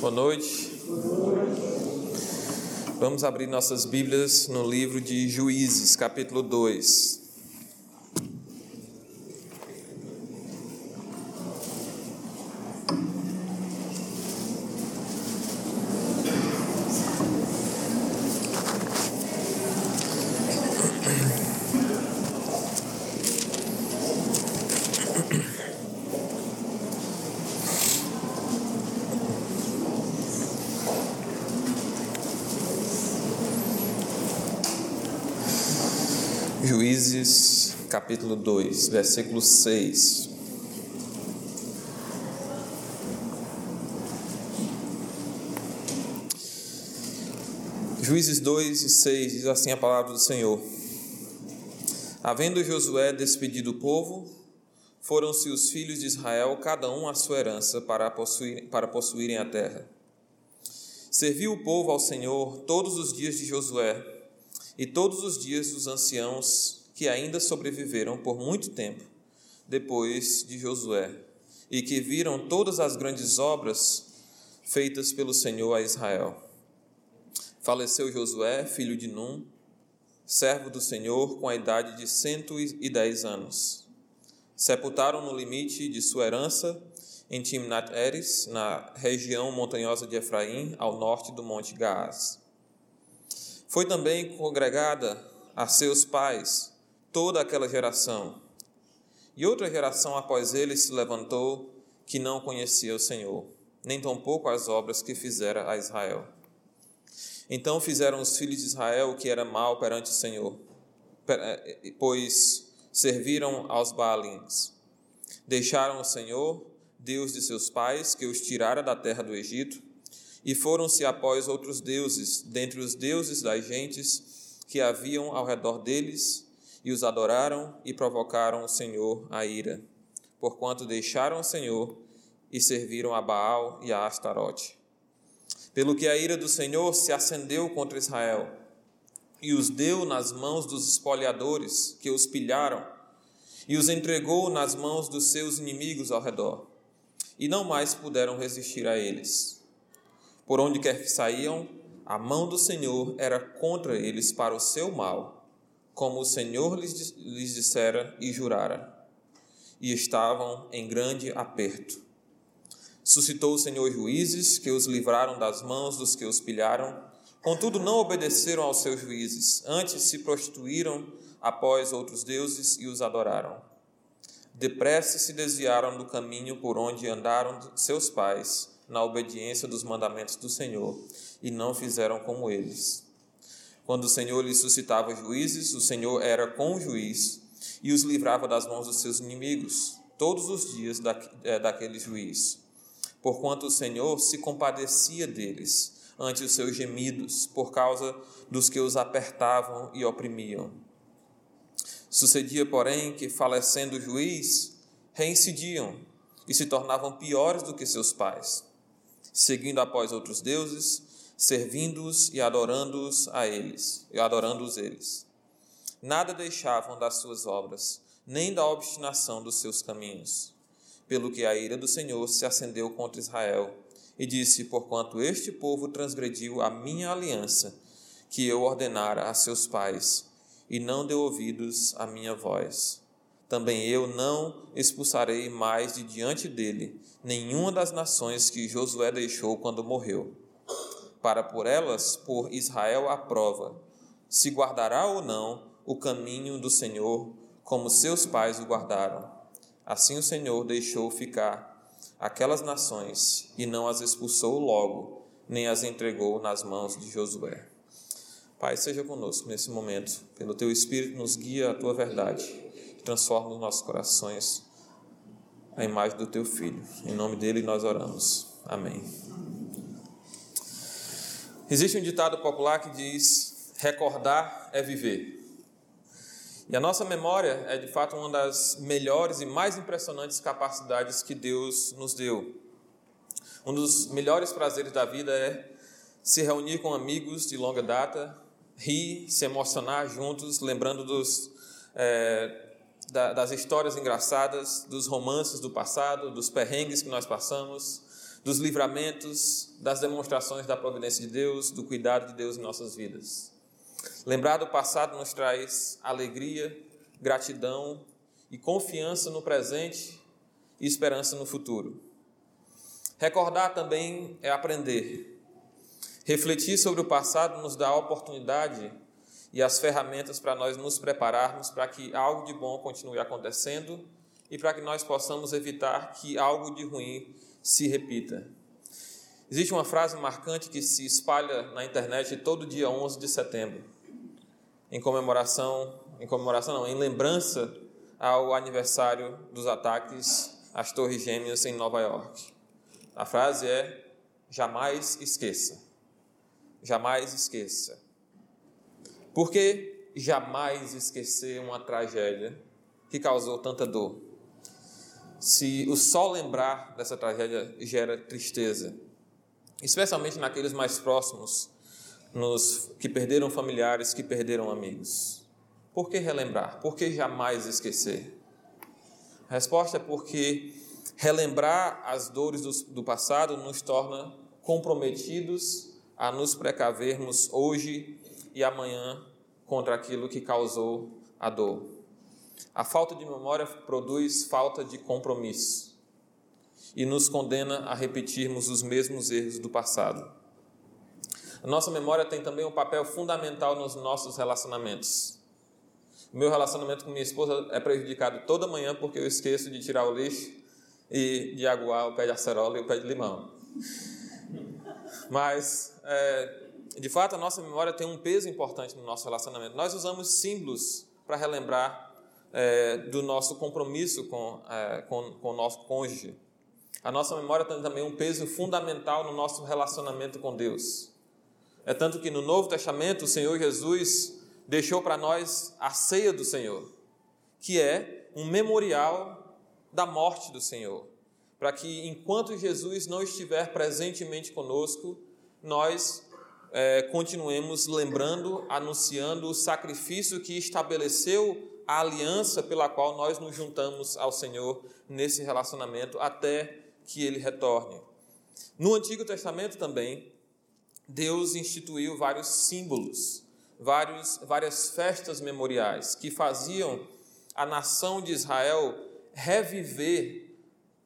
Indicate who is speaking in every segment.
Speaker 1: Boa noite. Vamos abrir nossas Bíblias no livro de Juízes, capítulo 2. Juízes, capítulo 2, versículo 6. Juízes 2 e 6 diz assim a palavra do Senhor: Havendo Josué despedido o povo, foram-se os filhos de Israel, cada um a sua herança, para, possuir, para possuírem a terra. Serviu o povo ao Senhor todos os dias de Josué e todos os dias dos anciãos que ainda sobreviveram por muito tempo depois de Josué e que viram todas as grandes obras feitas pelo Senhor a Israel. Faleceu Josué, filho de Num, servo do Senhor, com a idade de cento e dez anos. Sepultaram no limite de sua herança em Timnat Eres, na região montanhosa de Efraim, ao norte do Monte Gaás. Foi também congregada a seus pais toda aquela geração. E outra geração após ele se levantou que não conhecia o Senhor, nem tampouco as obras que fizera a Israel. Então fizeram os filhos de Israel o que era mal perante o Senhor, eh, pois serviram aos Baalins. Deixaram o Senhor, Deus de seus pais, que os tirara da terra do Egito, e foram-se após outros deuses, dentre os deuses das gentes que haviam ao redor deles, e os adoraram e provocaram o Senhor a ira, porquanto deixaram o Senhor e serviram a Baal e a Astarote. Pelo que a ira do Senhor se acendeu contra Israel, e os deu nas mãos dos espoliadores que os pilharam, e os entregou nas mãos dos seus inimigos ao redor, e não mais puderam resistir a eles. Por onde quer que saíam, a mão do Senhor era contra eles para o seu mal, como o Senhor lhes, lhes dissera e jurara. E estavam em grande aperto. Suscitou o Senhor juízes que os livraram das mãos dos que os pilharam, contudo não obedeceram aos seus juízes, antes se prostituíram após outros deuses e os adoraram. Depressa se desviaram do caminho por onde andaram seus pais na obediência dos mandamentos do Senhor e não fizeram como eles. Quando o Senhor lhes suscitava juízes, o Senhor era com o juiz e os livrava das mãos dos seus inimigos, todos os dias da, é, daquele juiz. Porquanto o Senhor se compadecia deles ante os seus gemidos, por causa dos que os apertavam e oprimiam. Sucedia, porém, que, falecendo o juiz, reincidiam e se tornavam piores do que seus pais seguindo após outros deuses, servindo-os e adorando-os a eles, e adorando-os eles. Nada deixavam das suas obras, nem da obstinação dos seus caminhos. Pelo que a ira do Senhor se acendeu contra Israel, e disse: Porquanto este povo transgrediu a minha aliança, que eu ordenara a seus pais, e não deu ouvidos à minha voz também eu não expulsarei mais de diante dele nenhuma das nações que Josué deixou quando morreu, para por elas pôr Israel à prova, se guardará ou não o caminho do Senhor, como seus pais o guardaram. Assim o Senhor deixou ficar aquelas nações e não as expulsou logo, nem as entregou nas mãos de Josué. Pai, seja conosco nesse momento, pelo teu Espírito nos guia a tua verdade transforma os nossos corações a imagem do teu filho. Em nome dele nós oramos. Amém. Existe um ditado popular que diz: recordar é viver. E a nossa memória é de fato uma das melhores e mais impressionantes capacidades que Deus nos deu. Um dos melhores prazeres da vida é se reunir com amigos de longa data, rir, se emocionar juntos, lembrando dos é, das histórias engraçadas, dos romances do passado, dos perrengues que nós passamos, dos livramentos, das demonstrações da providência de Deus, do cuidado de Deus em nossas vidas. Lembrar do passado nos traz alegria, gratidão e confiança no presente e esperança no futuro. Recordar também é aprender. Refletir sobre o passado nos dá a oportunidade e as ferramentas para nós nos prepararmos para que algo de bom continue acontecendo e para que nós possamos evitar que algo de ruim se repita. Existe uma frase marcante que se espalha na internet todo dia 11 de setembro, em comemoração, em comemoração não, em lembrança ao aniversário dos ataques às Torres Gêmeas em Nova York. A frase é: jamais esqueça. Jamais esqueça. Por que jamais esquecer uma tragédia que causou tanta dor? Se o só lembrar dessa tragédia gera tristeza, especialmente naqueles mais próximos, nos que perderam familiares, que perderam amigos. Por que relembrar? Por que jamais esquecer? A resposta é porque relembrar as dores do, do passado nos torna comprometidos a nos precavermos hoje e amanhã contra aquilo que causou a dor. A falta de memória produz falta de compromisso e nos condena a repetirmos os mesmos erros do passado. A nossa memória tem também um papel fundamental nos nossos relacionamentos. O meu relacionamento com minha esposa é prejudicado toda manhã porque eu esqueço de tirar o lixo e de aguar o pé de acerola e o pé de limão. Mas é, de fato, a nossa memória tem um peso importante no nosso relacionamento. Nós usamos símbolos para relembrar é, do nosso compromisso com, é, com, com o nosso cônjuge. A nossa memória tem também um peso fundamental no nosso relacionamento com Deus. É tanto que no Novo Testamento o Senhor Jesus deixou para nós a ceia do Senhor, que é um memorial da morte do Senhor, para que enquanto Jesus não estiver presentemente conosco, nós é, continuemos lembrando, anunciando o sacrifício que estabeleceu a aliança pela qual nós nos juntamos ao Senhor nesse relacionamento até que ele retorne. No Antigo Testamento também, Deus instituiu vários símbolos, vários, várias festas memoriais que faziam a nação de Israel reviver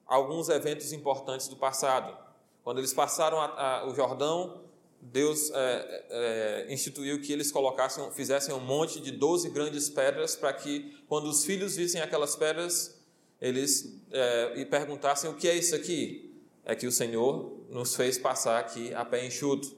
Speaker 1: alguns eventos importantes do passado. Quando eles passaram a, a, o Jordão, Deus é, é, instituiu que eles colocassem, fizessem um monte de doze grandes pedras para que, quando os filhos vissem aquelas pedras, eles é, e perguntassem o que é isso aqui. É que o Senhor nos fez passar aqui a pé enxuto.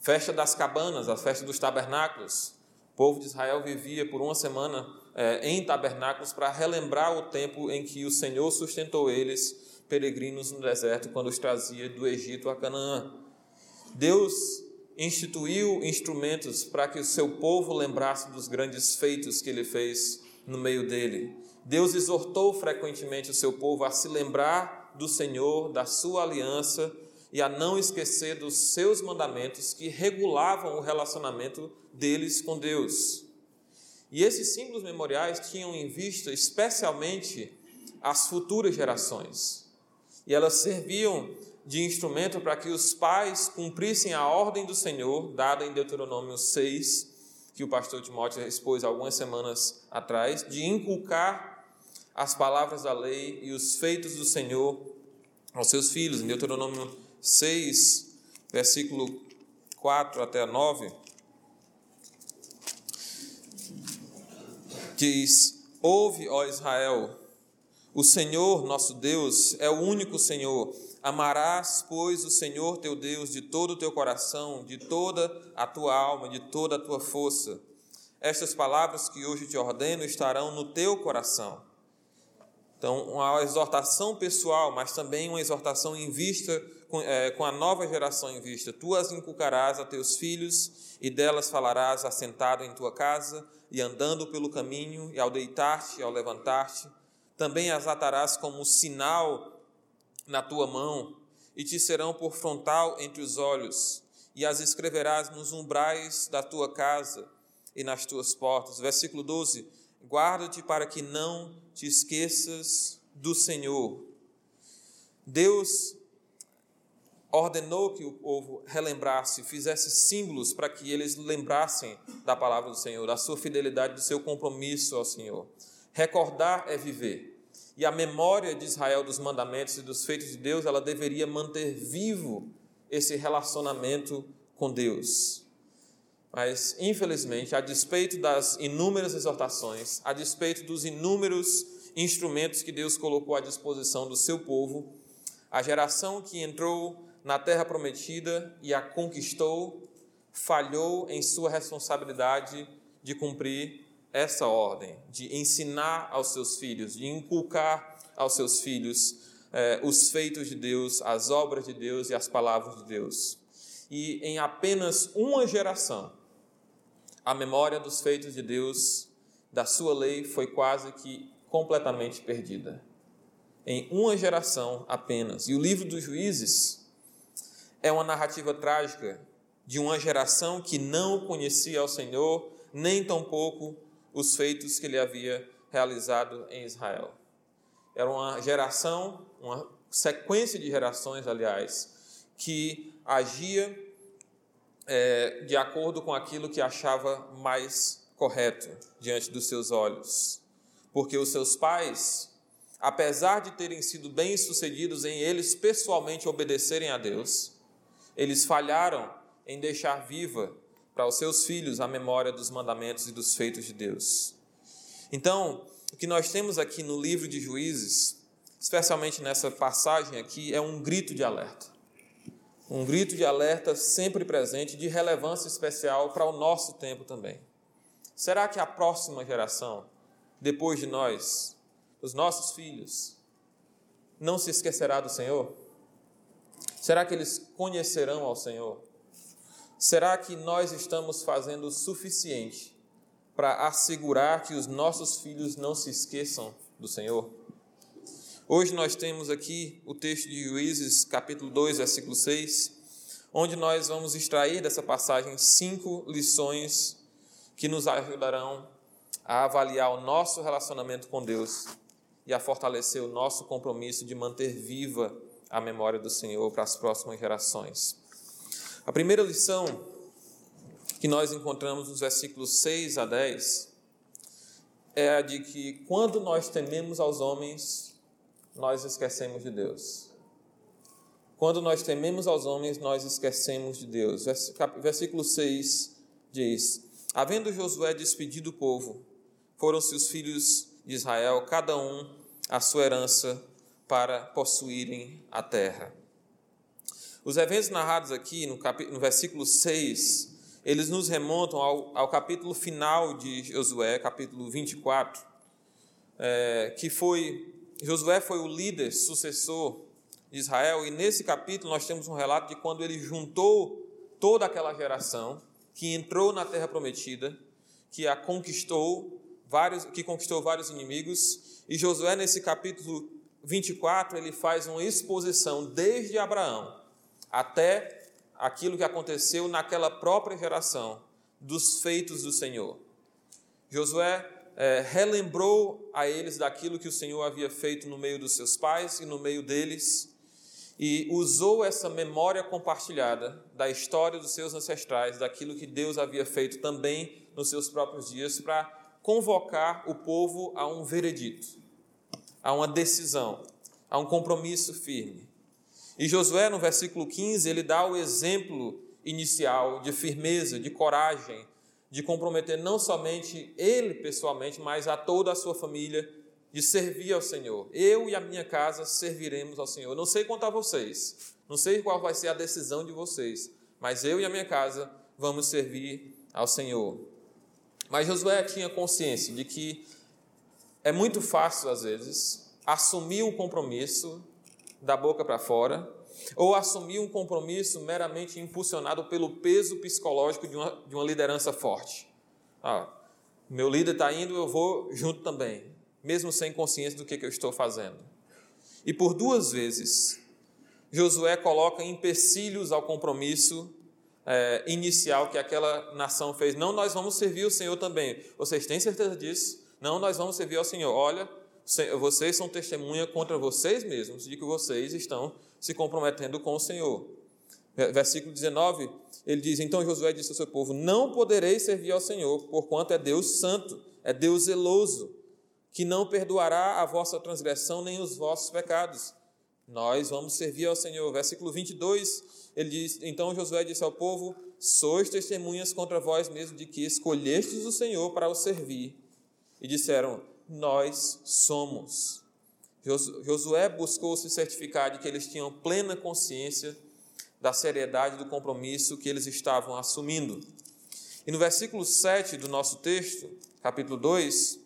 Speaker 1: Festa das cabanas, a festa dos tabernáculos. O povo de Israel vivia por uma semana é, em tabernáculos para relembrar o tempo em que o Senhor sustentou eles, peregrinos no deserto, quando os trazia do Egito a Canaã. Deus instituiu instrumentos para que o seu povo lembrasse dos grandes feitos que ele fez no meio dele. Deus exortou frequentemente o seu povo a se lembrar do Senhor, da sua aliança e a não esquecer dos seus mandamentos que regulavam o relacionamento deles com Deus. E esses símbolos memoriais tinham em vista especialmente as futuras gerações. E elas serviam de instrumento para que os pais cumprissem a ordem do Senhor, dada em Deuteronômio 6, que o pastor Timóteo expôs algumas semanas atrás, de inculcar as palavras da lei e os feitos do Senhor aos seus filhos. Em Deuteronômio 6, versículo 4 até 9, diz: Ouve, ó Israel, o Senhor nosso Deus é o único Senhor Amarás, pois, o Senhor teu Deus de todo o teu coração, de toda a tua alma, de toda a tua força. Estas palavras que hoje te ordeno estarão no teu coração. Então, uma exortação pessoal, mas também uma exortação em vista, com, é, com a nova geração em vista. Tu as inculcarás a teus filhos, e delas falarás assentado em tua casa, e andando pelo caminho, e ao deitar-te, e ao levantar-te. Também as atarás como sinal na tua mão, e te serão por frontal entre os olhos, e as escreverás nos umbrais da tua casa e nas tuas portas. Versículo 12: Guarda-te para que não te esqueças do Senhor. Deus ordenou que o povo relembrasse, fizesse símbolos para que eles lembrassem da palavra do Senhor, da sua fidelidade, do seu compromisso ao Senhor. Recordar é viver. E a memória de Israel dos mandamentos e dos feitos de Deus, ela deveria manter vivo esse relacionamento com Deus. Mas, infelizmente, a despeito das inúmeras exortações, a despeito dos inúmeros instrumentos que Deus colocou à disposição do seu povo, a geração que entrou na terra prometida e a conquistou falhou em sua responsabilidade de cumprir essa ordem, de ensinar aos seus filhos, de inculcar aos seus filhos eh, os feitos de Deus, as obras de Deus e as palavras de Deus. E em apenas uma geração, a memória dos feitos de Deus, da sua lei, foi quase que completamente perdida. Em uma geração apenas. E o livro dos juízes é uma narrativa trágica de uma geração que não conhecia ao Senhor, nem tampouco os feitos que ele havia realizado em Israel. Era uma geração, uma sequência de gerações, aliás, que agia é, de acordo com aquilo que achava mais correto diante dos seus olhos. Porque os seus pais, apesar de terem sido bem-sucedidos em eles pessoalmente obedecerem a Deus, eles falharam em deixar viva para os seus filhos a memória dos mandamentos e dos feitos de Deus. Então, o que nós temos aqui no livro de Juízes, especialmente nessa passagem aqui, é um grito de alerta. Um grito de alerta sempre presente, de relevância especial para o nosso tempo também. Será que a próxima geração, depois de nós, os nossos filhos, não se esquecerá do Senhor? Será que eles conhecerão ao Senhor? Será que nós estamos fazendo o suficiente para assegurar que os nossos filhos não se esqueçam do Senhor? Hoje nós temos aqui o texto de Juízes, capítulo 2, versículo 6, onde nós vamos extrair dessa passagem cinco lições que nos ajudarão a avaliar o nosso relacionamento com Deus e a fortalecer o nosso compromisso de manter viva a memória do Senhor para as próximas gerações. A primeira lição que nós encontramos nos versículos 6 a 10 é a de que quando nós tememos aos homens, nós esquecemos de Deus. Quando nós tememos aos homens, nós esquecemos de Deus. Versículo 6 diz: Havendo Josué despedido o povo, foram-se os filhos de Israel, cada um a sua herança, para possuírem a terra. Os eventos narrados aqui no, no versículo 6, eles nos remontam ao, ao, capítulo final de Josué, capítulo 24, é, que foi, Josué foi o líder, sucessor de Israel, e nesse capítulo nós temos um relato de quando ele juntou toda aquela geração que entrou na terra prometida, que a conquistou, vários, que conquistou vários inimigos, e Josué nesse capítulo 24 ele faz uma exposição desde Abraão até aquilo que aconteceu naquela própria geração dos feitos do Senhor. Josué é, relembrou a eles daquilo que o Senhor havia feito no meio dos seus pais e no meio deles, e usou essa memória compartilhada da história dos seus ancestrais, daquilo que Deus havia feito também nos seus próprios dias, para convocar o povo a um veredito, a uma decisão, a um compromisso firme. E Josué, no versículo 15, ele dá o exemplo inicial de firmeza, de coragem, de comprometer não somente ele pessoalmente, mas a toda a sua família, de servir ao Senhor. Eu e a minha casa serviremos ao Senhor. Não sei quanto a vocês, não sei qual vai ser a decisão de vocês, mas eu e a minha casa vamos servir ao Senhor. Mas Josué tinha consciência de que é muito fácil, às vezes, assumir o compromisso da boca para fora, ou assumir um compromisso meramente impulsionado pelo peso psicológico de uma, de uma liderança forte. Ah, meu líder está indo, eu vou junto também, mesmo sem consciência do que, que eu estou fazendo. E por duas vezes, Josué coloca empecilhos ao compromisso é, inicial que aquela nação fez. Não, nós vamos servir o Senhor também. Vocês têm certeza disso? Não, nós vamos servir ao Senhor. Olha, vocês são testemunha contra vocês mesmos de que vocês estão se comprometendo com o Senhor. Versículo 19, ele diz: Então Josué disse ao seu povo: Não podereis servir ao Senhor, porquanto é Deus santo, é Deus zeloso, que não perdoará a vossa transgressão nem os vossos pecados. Nós vamos servir ao Senhor. Versículo 22, ele diz: Então Josué disse ao povo: Sois testemunhas contra vós mesmos de que escolhestes o Senhor para o servir. E disseram: Nós somos. Josué buscou se certificar de que eles tinham plena consciência da seriedade do compromisso que eles estavam assumindo. E no versículo 7 do nosso texto, capítulo 2,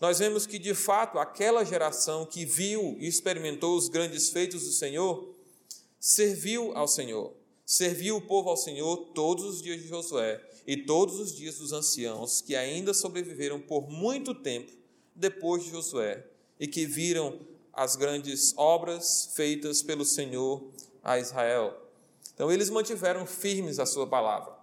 Speaker 1: nós vemos que de fato aquela geração que viu e experimentou os grandes feitos do Senhor, serviu ao Senhor, serviu o povo ao Senhor todos os dias de Josué e todos os dias dos anciãos que ainda sobreviveram por muito tempo depois de Josué e que viram as grandes obras feitas pelo Senhor a Israel. Então eles mantiveram firmes a sua palavra.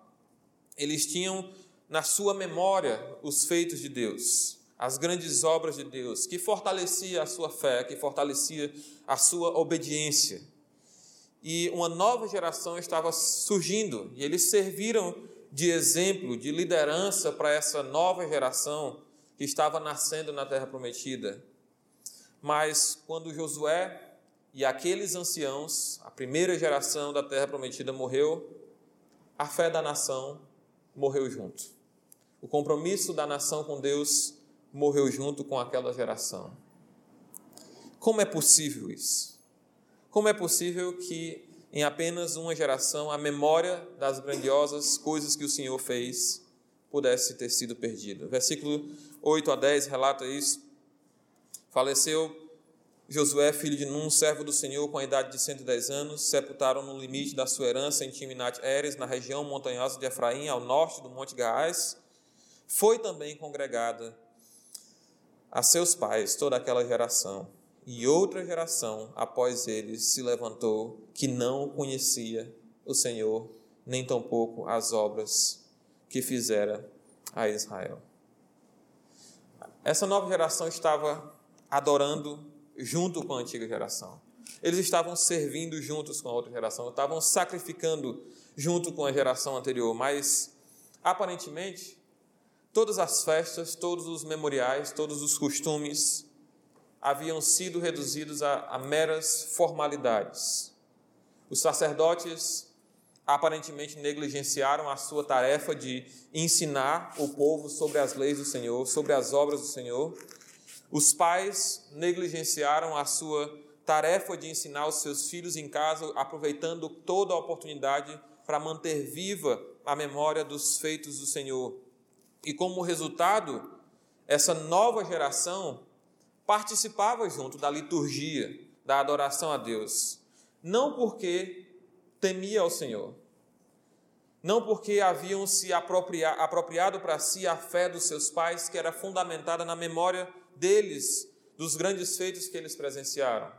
Speaker 1: Eles tinham na sua memória os feitos de Deus as grandes obras de Deus, que fortalecia a sua fé, que fortalecia a sua obediência. E uma nova geração estava surgindo, e eles serviram de exemplo, de liderança para essa nova geração que estava nascendo na terra prometida. Mas quando Josué e aqueles anciãos, a primeira geração da terra prometida morreu, a fé da nação morreu junto. O compromisso da nação com Deus morreu junto com aquela geração. Como é possível isso? Como é possível que em apenas uma geração a memória das grandiosas coisas que o Senhor fez pudesse ter sido perdida? Versículo 8 a 10 relata isso. Faleceu Josué, filho de Num, servo do Senhor, com a idade de 110 anos, sepultaram no limite da sua herança em Timnat Eres, na região montanhosa de Efraim, ao norte do Monte Gaás. Foi também congregada a seus pais toda aquela geração, e outra geração após eles se levantou que não conhecia o Senhor, nem tampouco as obras que fizera a Israel. Essa nova geração estava adorando junto com a antiga geração. Eles estavam servindo juntos com a outra geração, estavam sacrificando junto com a geração anterior, mas aparentemente Todas as festas, todos os memoriais, todos os costumes haviam sido reduzidos a, a meras formalidades. Os sacerdotes aparentemente negligenciaram a sua tarefa de ensinar o povo sobre as leis do Senhor, sobre as obras do Senhor. Os pais negligenciaram a sua tarefa de ensinar os seus filhos em casa, aproveitando toda a oportunidade para manter viva a memória dos feitos do Senhor. E como resultado, essa nova geração participava junto da liturgia, da adoração a Deus, não porque temia ao Senhor, não porque haviam se apropriado para si a fé dos seus pais, que era fundamentada na memória deles, dos grandes feitos que eles presenciaram.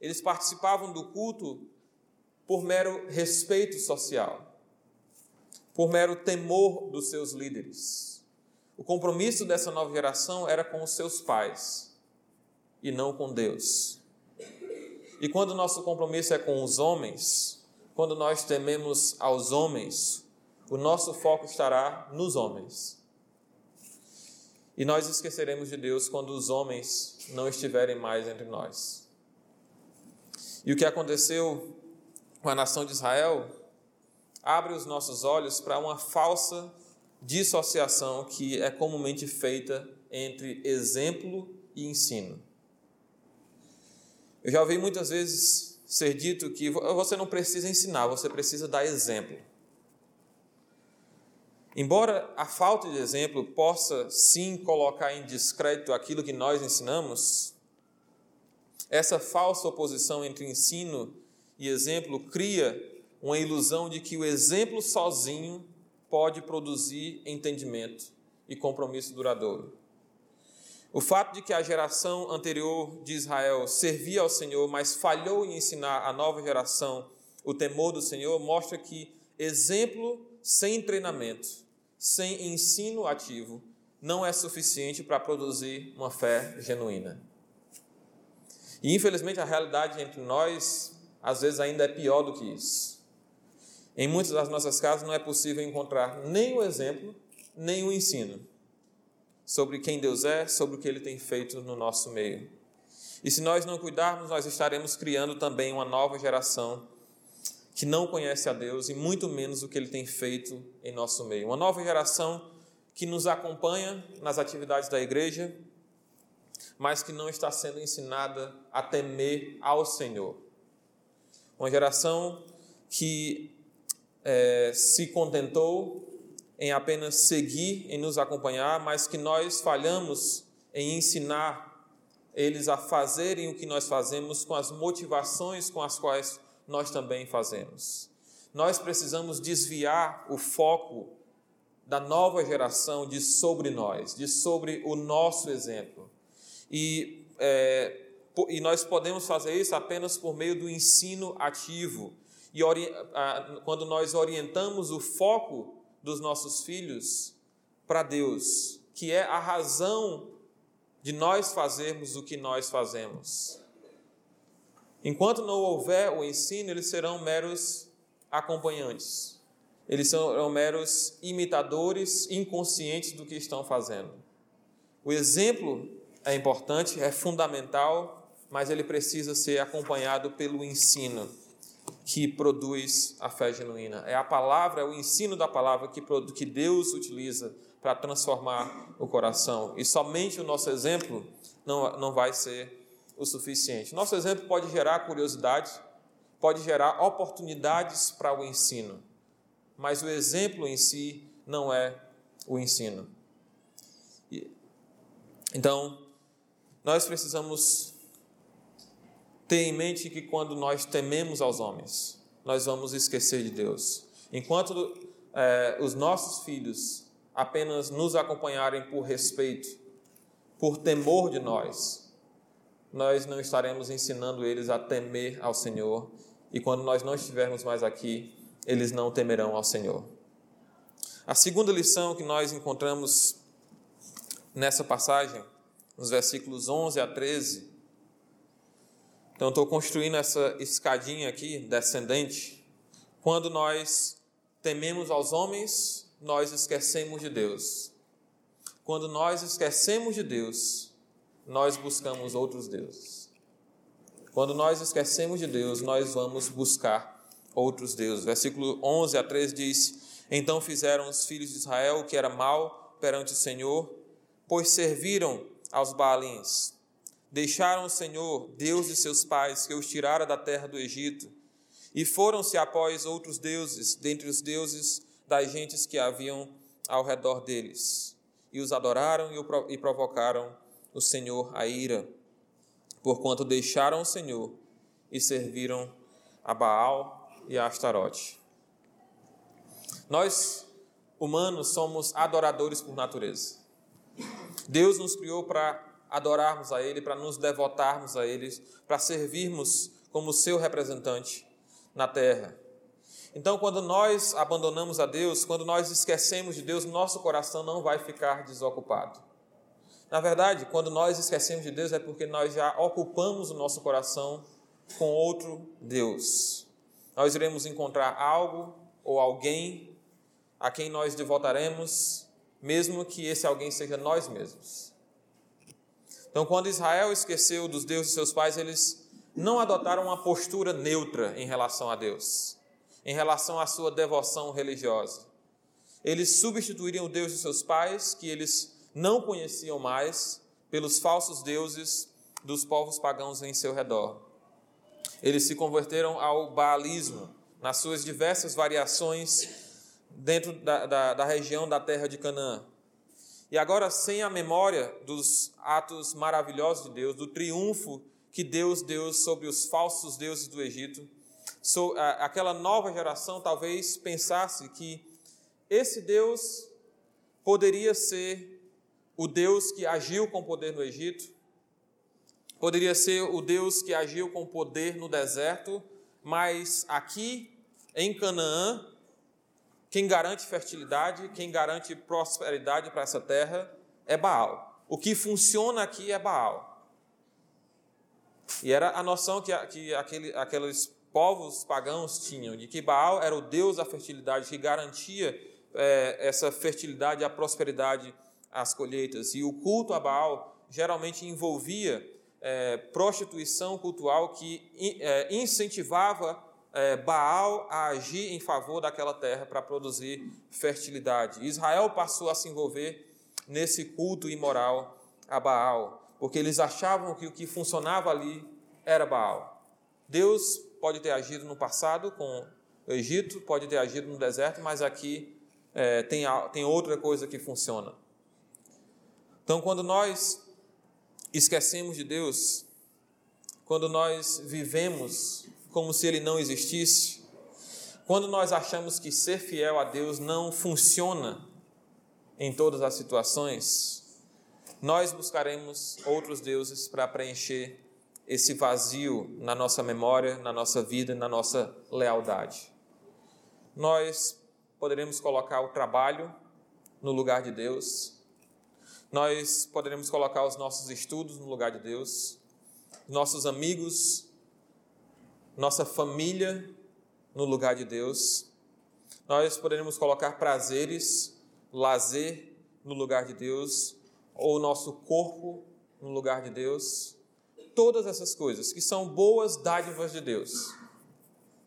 Speaker 1: Eles participavam do culto por mero respeito social por mero temor dos seus líderes. O compromisso dessa nova geração era com os seus pais e não com Deus. E quando o nosso compromisso é com os homens, quando nós tememos aos homens, o nosso foco estará nos homens. E nós esqueceremos de Deus quando os homens não estiverem mais entre nós. E o que aconteceu com a nação de Israel abre os nossos olhos para uma falsa dissociação que é comumente feita entre exemplo e ensino. Eu já ouvi muitas vezes ser dito que você não precisa ensinar, você precisa dar exemplo. Embora a falta de exemplo possa sim colocar em descrédito aquilo que nós ensinamos, essa falsa oposição entre ensino e exemplo cria uma ilusão de que o exemplo sozinho pode produzir entendimento e compromisso duradouro. O fato de que a geração anterior de Israel servia ao Senhor, mas falhou em ensinar a nova geração o temor do Senhor, mostra que exemplo sem treinamento, sem ensino ativo, não é suficiente para produzir uma fé genuína. E infelizmente a realidade entre nós às vezes ainda é pior do que isso. Em muitas das nossas casas não é possível encontrar nem o exemplo, nem o ensino sobre quem Deus é, sobre o que Ele tem feito no nosso meio. E se nós não cuidarmos, nós estaremos criando também uma nova geração que não conhece a Deus e muito menos o que Ele tem feito em nosso meio. Uma nova geração que nos acompanha nas atividades da igreja, mas que não está sendo ensinada a temer ao Senhor. Uma geração que é, se contentou em apenas seguir, em nos acompanhar, mas que nós falhamos em ensinar eles a fazerem o que nós fazemos com as motivações com as quais nós também fazemos. Nós precisamos desviar o foco da nova geração de sobre nós, de sobre o nosso exemplo. E, é, e nós podemos fazer isso apenas por meio do ensino ativo. E quando nós orientamos o foco dos nossos filhos para Deus, que é a razão de nós fazermos o que nós fazemos. Enquanto não houver o ensino, eles serão meros acompanhantes. Eles serão meros imitadores inconscientes do que estão fazendo. O exemplo é importante, é fundamental, mas ele precisa ser acompanhado pelo ensino que produz a fé genuína. É a palavra, é o ensino da palavra que, que Deus utiliza para transformar o coração. E somente o nosso exemplo não, não vai ser o suficiente. Nosso exemplo pode gerar curiosidade, pode gerar oportunidades para o ensino, mas o exemplo em si não é o ensino. Então, nós precisamos ter em mente que quando nós tememos aos homens, nós vamos esquecer de Deus. Enquanto é, os nossos filhos apenas nos acompanharem por respeito, por temor de nós, nós não estaremos ensinando eles a temer ao Senhor, e quando nós não estivermos mais aqui, eles não temerão ao Senhor. A segunda lição que nós encontramos nessa passagem, nos versículos 11 a 13, então, estou construindo essa escadinha aqui, descendente. Quando nós tememos aos homens, nós esquecemos de Deus. Quando nós esquecemos de Deus, nós buscamos outros deuses. Quando nós esquecemos de Deus, nós vamos buscar outros deuses. Versículo 11 a 13 diz: Então fizeram os filhos de Israel o que era mal perante o Senhor, pois serviram aos Baalins Deixaram o Senhor, Deus de seus pais, que os tirara da terra do Egito, e foram-se após outros deuses, dentre os deuses das gentes que haviam ao redor deles, e os adoraram e provocaram o Senhor a ira, porquanto deixaram o Senhor e serviram a Baal e a Astarote. Nós, humanos, somos adoradores por natureza. Deus nos criou para adorarmos a Ele, para nos devotarmos a Ele, para servirmos como seu representante na terra. Então, quando nós abandonamos a Deus, quando nós esquecemos de Deus, nosso coração não vai ficar desocupado. Na verdade, quando nós esquecemos de Deus, é porque nós já ocupamos o nosso coração com outro Deus. Nós iremos encontrar algo ou alguém a quem nós devotaremos, mesmo que esse alguém seja nós mesmos. Então, quando Israel esqueceu dos deuses de seus pais, eles não adotaram uma postura neutra em relação a Deus, em relação à sua devoção religiosa. Eles substituiriam o Deus de seus pais, que eles não conheciam mais, pelos falsos deuses dos povos pagãos em seu redor. Eles se converteram ao baalismo, nas suas diversas variações dentro da, da, da região da terra de Canaã. E agora, sem a memória dos atos maravilhosos de Deus, do triunfo que Deus deu sobre os falsos deuses do Egito, aquela nova geração talvez pensasse que esse Deus poderia ser o Deus que agiu com poder no Egito, poderia ser o Deus que agiu com poder no deserto, mas aqui em Canaã quem garante fertilidade, quem garante prosperidade para essa terra é Baal. O que funciona aqui é Baal. E era a noção que, que aquele, aqueles povos pagãos tinham, de que Baal era o deus da fertilidade que garantia é, essa fertilidade a prosperidade às colheitas. E o culto a Baal geralmente envolvia é, prostituição cultural que é, incentivava é, Baal a agir em favor daquela terra para produzir fertilidade. Israel passou a se envolver nesse culto imoral a Baal, porque eles achavam que o que funcionava ali era Baal. Deus pode ter agido no passado com o Egito, pode ter agido no deserto, mas aqui é, tem, tem outra coisa que funciona. Então, quando nós esquecemos de Deus, quando nós vivemos como se Ele não existisse, quando nós achamos que ser fiel a Deus não funciona em todas as situações, nós buscaremos outros deuses para preencher esse vazio na nossa memória, na nossa vida, na nossa lealdade. Nós poderemos colocar o trabalho no lugar de Deus, nós poderemos colocar os nossos estudos no lugar de Deus, nossos amigos, nossa família no lugar de Deus, nós poderemos colocar prazeres, lazer no lugar de Deus, ou nosso corpo no lugar de Deus. Todas essas coisas que são boas dádivas de Deus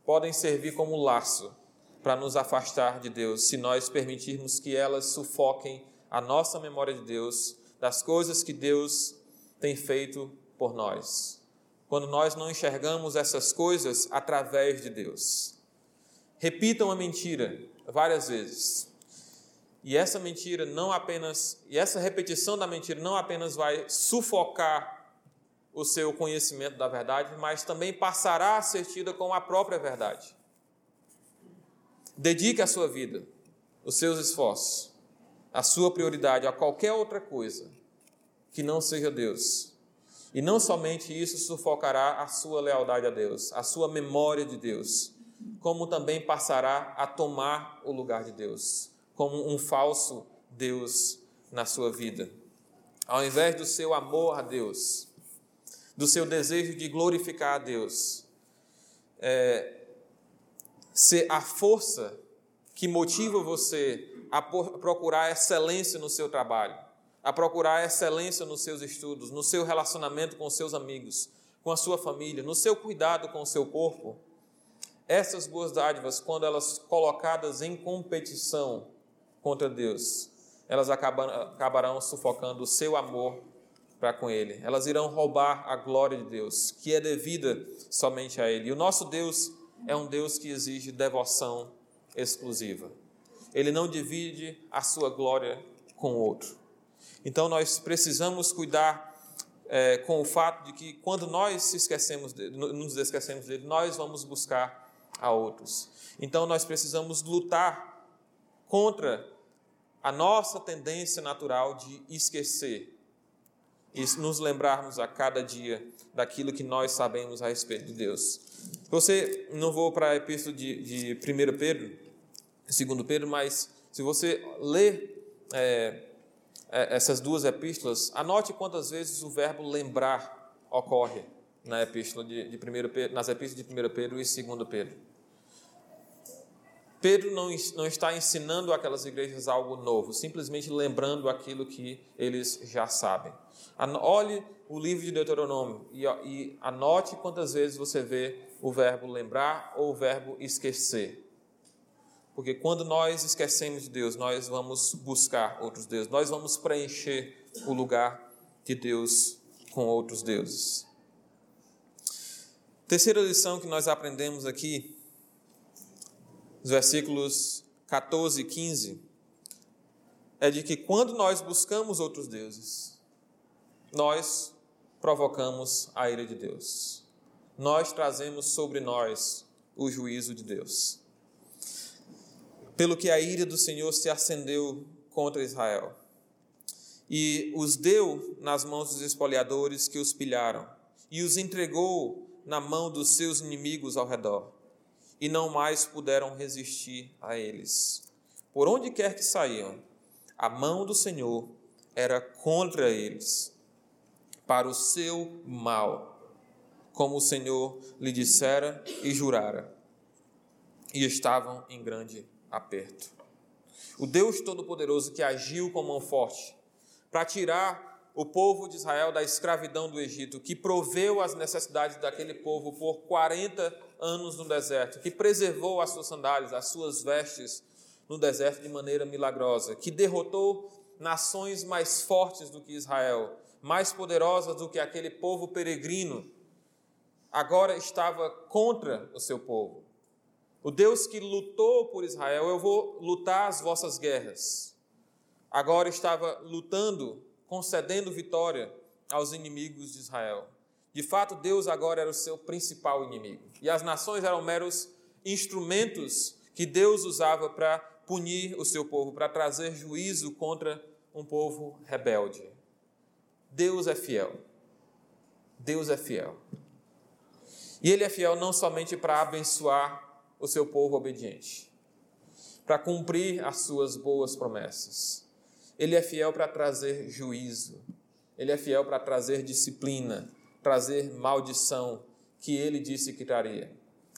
Speaker 1: podem servir como laço para nos afastar de Deus, se nós permitirmos que elas sufoquem a nossa memória de Deus, das coisas que Deus tem feito por nós. Quando nós não enxergamos essas coisas através de Deus. Repitam a mentira várias vezes. E essa mentira não apenas, e essa repetição da mentira não apenas vai sufocar o seu conhecimento da verdade, mas também passará a ser tida com a própria verdade. Dedique a sua vida, os seus esforços, a sua prioridade a qualquer outra coisa que não seja Deus. E não somente isso sufocará a sua lealdade a Deus, a sua memória de Deus, como também passará a tomar o lugar de Deus como um falso Deus na sua vida. Ao invés do seu amor a Deus, do seu desejo de glorificar a Deus, é, ser a força que motiva você a procurar excelência no seu trabalho, a procurar excelência nos seus estudos, no seu relacionamento com os seus amigos, com a sua família, no seu cuidado com o seu corpo. Essas boas dádivas, quando elas colocadas em competição contra Deus, elas acabarão sufocando o seu amor para com Ele. Elas irão roubar a glória de Deus, que é devida somente a Ele. E o nosso Deus é um Deus que exige devoção exclusiva. Ele não divide a sua glória com outro. Então nós precisamos cuidar é, com o fato de que quando nós esquecemos dele, nos esquecemos dele, nós vamos buscar a outros. Então nós precisamos lutar contra a nossa tendência natural de esquecer e nos lembrarmos a cada dia daquilo que nós sabemos a respeito de Deus. Você, não vou para a epístola de, de 1 Pedro, 2 Pedro, mas se você ler é, essas duas epístolas, anote quantas vezes o verbo lembrar ocorre na epístola de, de 1 Pedro, nas epístolas de 1 Pedro e 2 Pedro. Pedro não, não está ensinando aquelas igrejas algo novo, simplesmente lembrando aquilo que eles já sabem. Olhe o livro de Deuteronômio e, e anote quantas vezes você vê o verbo lembrar ou o verbo esquecer. Porque quando nós esquecemos de Deus, nós vamos buscar outros deuses, nós vamos preencher o lugar de Deus com outros deuses. Terceira lição que nós aprendemos aqui nos versículos 14 e 15, é de que quando nós buscamos outros deuses, nós provocamos a ira de Deus. Nós trazemos sobre nós o juízo de Deus. Pelo que a ira do Senhor se acendeu contra Israel e os deu nas mãos dos espoliadores que os pilharam e os entregou na mão dos seus inimigos ao redor e não mais puderam resistir a eles. Por onde quer que saíam, a mão do Senhor era contra eles, para o seu mal, como o Senhor lhe dissera e jurara, e estavam em grande aperto. O Deus Todo-Poderoso que agiu com mão forte para tirar o povo de Israel da escravidão do Egito, que proveu as necessidades daquele povo por 40 anos no deserto, que preservou as suas sandálias, as suas vestes no deserto de maneira milagrosa, que derrotou nações mais fortes do que Israel, mais poderosas do que aquele povo peregrino, agora estava contra o seu povo. O Deus que lutou por Israel, eu vou lutar as vossas guerras. Agora estava lutando, concedendo vitória aos inimigos de Israel. De fato, Deus agora era o seu principal inimigo. E as nações eram meros instrumentos que Deus usava para punir o seu povo, para trazer juízo contra um povo rebelde. Deus é fiel. Deus é fiel. E Ele é fiel não somente para abençoar o seu povo obediente, para cumprir as suas boas promessas. Ele é fiel para trazer juízo. Ele é fiel para trazer disciplina, trazer maldição que ele disse que traria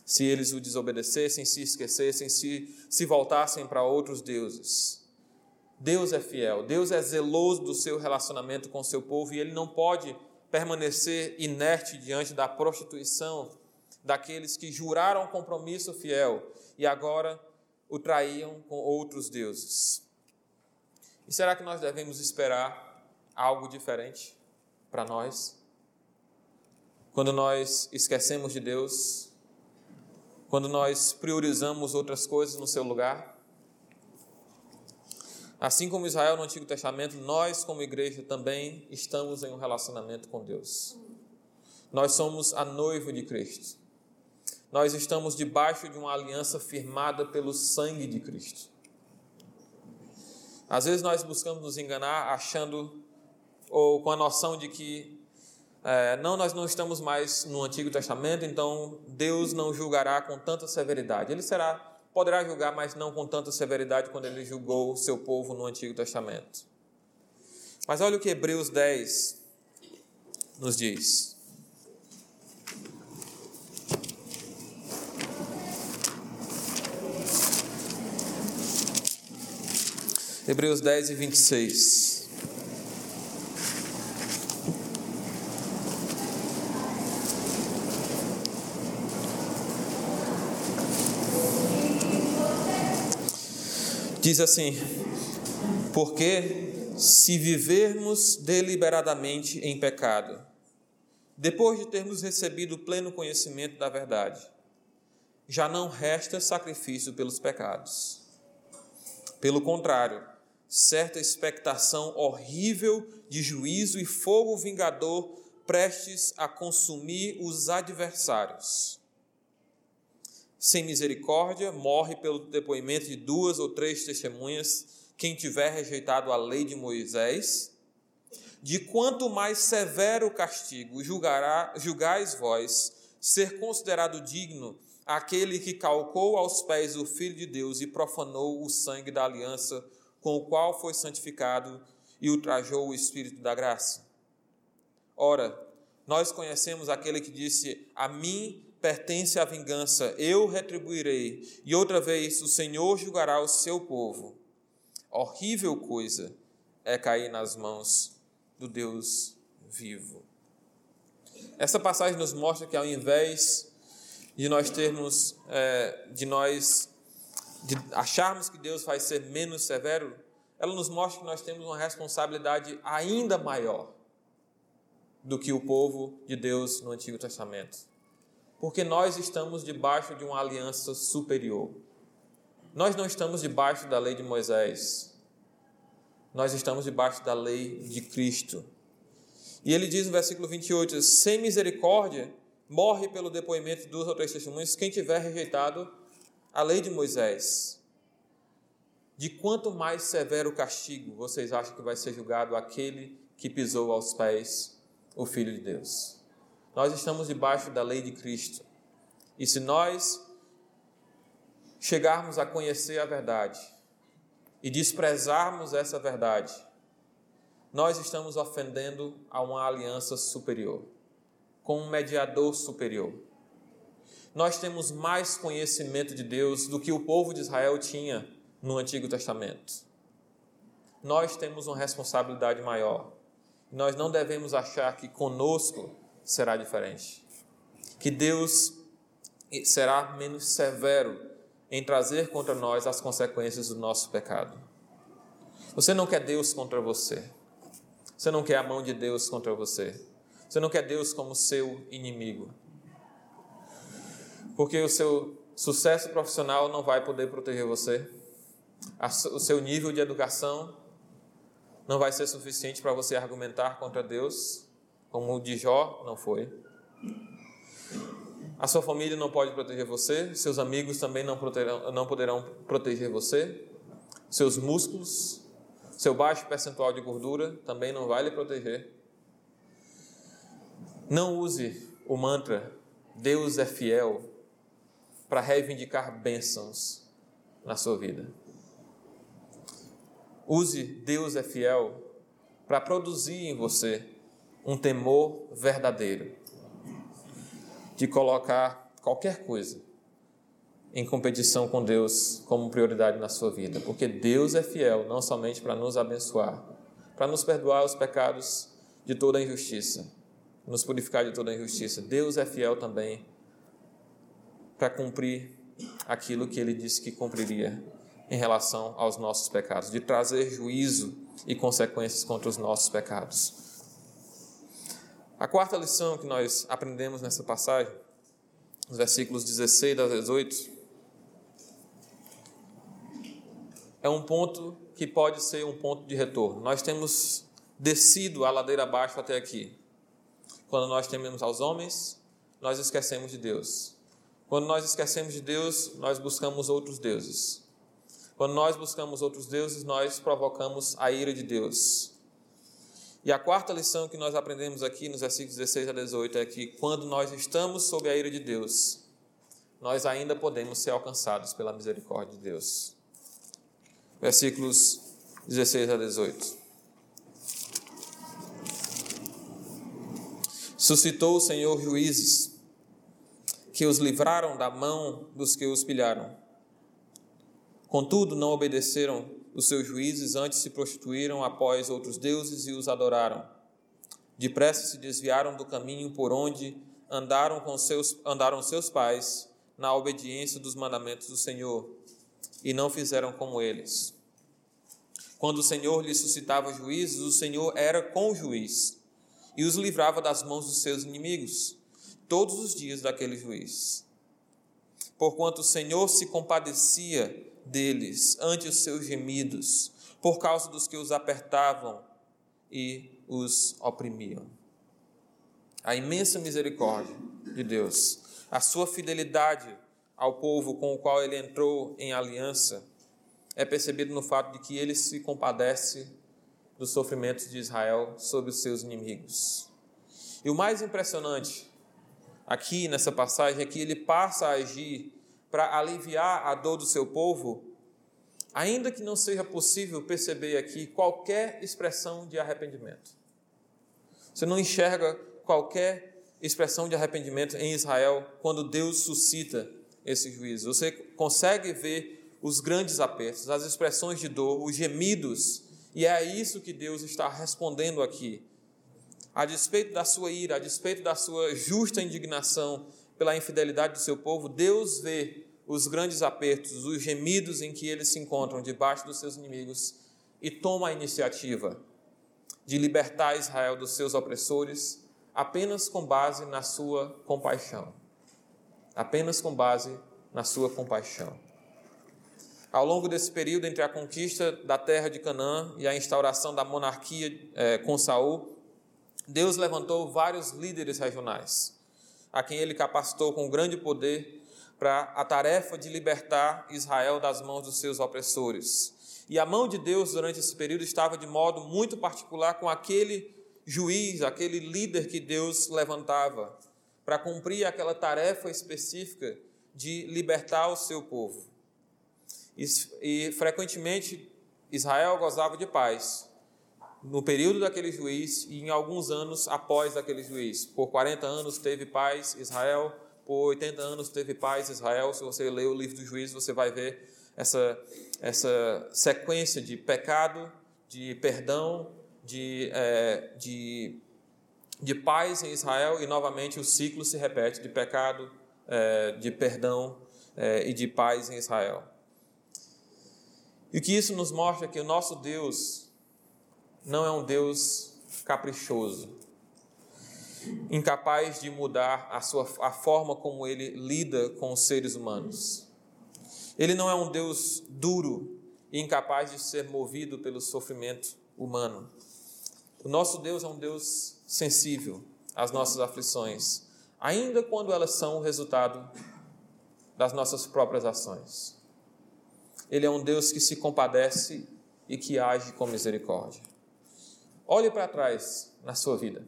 Speaker 1: se eles o desobedecessem, se esquecessem, se, se voltassem para outros deuses. Deus é fiel, Deus é zeloso do seu relacionamento com o seu povo e ele não pode permanecer inerte diante da prostituição daqueles que juraram compromisso fiel e agora o traíam com outros deuses. E será que nós devemos esperar algo diferente para nós? Quando nós esquecemos de Deus, quando nós priorizamos outras coisas no seu lugar. Assim como Israel no Antigo Testamento, nós, como igreja, também estamos em um relacionamento com Deus. Nós somos a noiva de Cristo. Nós estamos debaixo de uma aliança firmada pelo sangue de Cristo. Às vezes nós buscamos nos enganar achando ou com a noção de que é, não, nós não estamos mais no Antigo Testamento, então Deus não julgará com tanta severidade. Ele será, poderá julgar, mas não com tanta severidade quando ele julgou o seu povo no Antigo Testamento. Mas olha o que Hebreus 10 nos diz. Hebreus 10 e 26. Diz assim: Porque se vivermos deliberadamente em pecado, depois de termos recebido o pleno conhecimento da verdade, já não resta sacrifício pelos pecados. Pelo contrário, certa expectação horrível de juízo e fogo vingador prestes a consumir os adversários sem misericórdia, morre pelo depoimento de duas ou três testemunhas quem tiver rejeitado a lei de Moisés. De quanto mais severo castigo julgará, julgais vós ser considerado digno aquele que calcou aos pés o Filho de Deus e profanou o sangue da aliança com o qual foi santificado e ultrajou o Espírito da graça. Ora, nós conhecemos aquele que disse: A mim pertence a vingança, eu retribuirei, e outra vez o Senhor julgará o seu povo. Horrível coisa é cair nas mãos do Deus vivo. Essa passagem nos mostra que ao invés de nós termos, é, de nós de acharmos que Deus vai ser menos severo, ela nos mostra que nós temos uma responsabilidade ainda maior do que o povo de Deus no Antigo Testamento porque nós estamos debaixo de uma aliança superior. Nós não estamos debaixo da lei de Moisés. Nós estamos debaixo da lei de Cristo. E ele diz no versículo 28: Sem misericórdia, morre pelo depoimento de duas ou três testemunhas quem tiver rejeitado a lei de Moisés. De quanto mais severo castigo vocês acham que vai ser julgado aquele que pisou aos pés o Filho de Deus? Nós estamos debaixo da lei de Cristo. E se nós chegarmos a conhecer a verdade e desprezarmos essa verdade, nós estamos ofendendo a uma aliança superior. com um mediador superior. Nós temos mais conhecimento de Deus do que o povo de Israel tinha no Antigo Testamento. Nós temos uma responsabilidade maior. Nós não devemos achar que conosco será diferente. Que Deus será menos severo em trazer contra nós as consequências do nosso pecado. Você não quer Deus contra você. Você não quer a mão de Deus contra você. Você não quer Deus como seu inimigo. Porque o seu sucesso profissional não vai poder proteger você. O seu nível de educação não vai ser suficiente para você argumentar contra Deus, como o de Jó não foi. A sua família não pode proteger você, seus amigos também não, proterão, não poderão proteger você, seus músculos, seu baixo percentual de gordura também não vai lhe proteger. Não use o mantra Deus é fiel para reivindicar bênçãos na sua vida. Use Deus é fiel para produzir em você um temor verdadeiro de colocar qualquer coisa em competição com Deus como prioridade na sua vida, porque Deus é fiel não somente para nos abençoar, para nos perdoar os pecados de toda injustiça, nos purificar de toda injustiça. Deus é fiel também para cumprir aquilo que ele disse que cumpriria em relação aos nossos pecados, de trazer juízo e consequências contra os nossos pecados. A quarta lição que nós aprendemos nessa passagem, os versículos 16 a 18, é um ponto que pode ser um ponto de retorno. Nós temos descido a ladeira abaixo até aqui. Quando nós tememos aos homens, nós esquecemos de Deus. Quando nós esquecemos de Deus, nós buscamos outros deuses. Quando nós buscamos outros deuses, nós provocamos a ira de Deus. E a quarta lição que nós aprendemos aqui nos versículos 16 a 18 é que quando nós estamos sob a ira de Deus, nós ainda podemos ser alcançados pela misericórdia de Deus. Versículos 16 a 18. Suscitou o Senhor juízes que os livraram da mão dos que os pilharam Contudo, não obedeceram os seus juízes, antes se prostituíram após outros deuses e os adoraram. Depressa se desviaram do caminho por onde andaram com seus andaram seus pais na obediência dos mandamentos do Senhor, e não fizeram como eles. Quando o Senhor lhes suscitava juízes, o Senhor era com o juiz e os livrava das mãos dos seus inimigos todos os dias daquele juiz. Porquanto o Senhor se compadecia deles ante os seus gemidos, por causa dos que os apertavam e os oprimiam. A imensa misericórdia de Deus, a sua fidelidade ao povo com o qual ele entrou em aliança, é percebido no fato de que ele se compadece dos sofrimentos de Israel sobre os seus inimigos. E o mais impressionante aqui nessa passagem que ele passa a agir para aliviar a dor do seu povo, ainda que não seja possível perceber aqui qualquer expressão de arrependimento. Você não enxerga qualquer expressão de arrependimento em Israel quando Deus suscita esse juízo. Você consegue ver os grandes apertos, as expressões de dor, os gemidos, e é isso que Deus está respondendo aqui. A despeito da sua ira, a despeito da sua justa indignação, pela infidelidade do seu povo, Deus vê os grandes apertos, os gemidos em que eles se encontram debaixo dos seus inimigos e toma a iniciativa de libertar Israel dos seus opressores apenas com base na sua compaixão. Apenas com base na sua compaixão. Ao longo desse período entre a conquista da terra de Canaã e a instauração da monarquia é, com Saul, Deus levantou vários líderes regionais a quem ele capacitou com grande poder para a tarefa de libertar Israel das mãos dos seus opressores. E a mão de Deus durante esse período estava de modo muito particular com aquele juiz, aquele líder que Deus levantava para cumprir aquela tarefa específica de libertar o seu povo. E, e frequentemente Israel gozava de paz no período daquele juiz e em alguns anos após aquele juiz. Por 40 anos teve paz Israel, por 80 anos teve paz Israel. Se você ler o livro do juiz, você vai ver essa, essa sequência de pecado, de perdão, de, é, de, de paz em Israel e novamente o ciclo se repete de pecado, é, de perdão é, e de paz em Israel. E o que isso nos mostra é que o nosso Deus não é um Deus caprichoso, incapaz de mudar a, sua, a forma como ele lida com os seres humanos. Ele não é um Deus duro e incapaz de ser movido pelo sofrimento humano. O nosso Deus é um Deus sensível às nossas aflições, ainda quando elas são o resultado das nossas próprias ações. Ele é um Deus que se compadece e que age com misericórdia. Olhe para trás na sua vida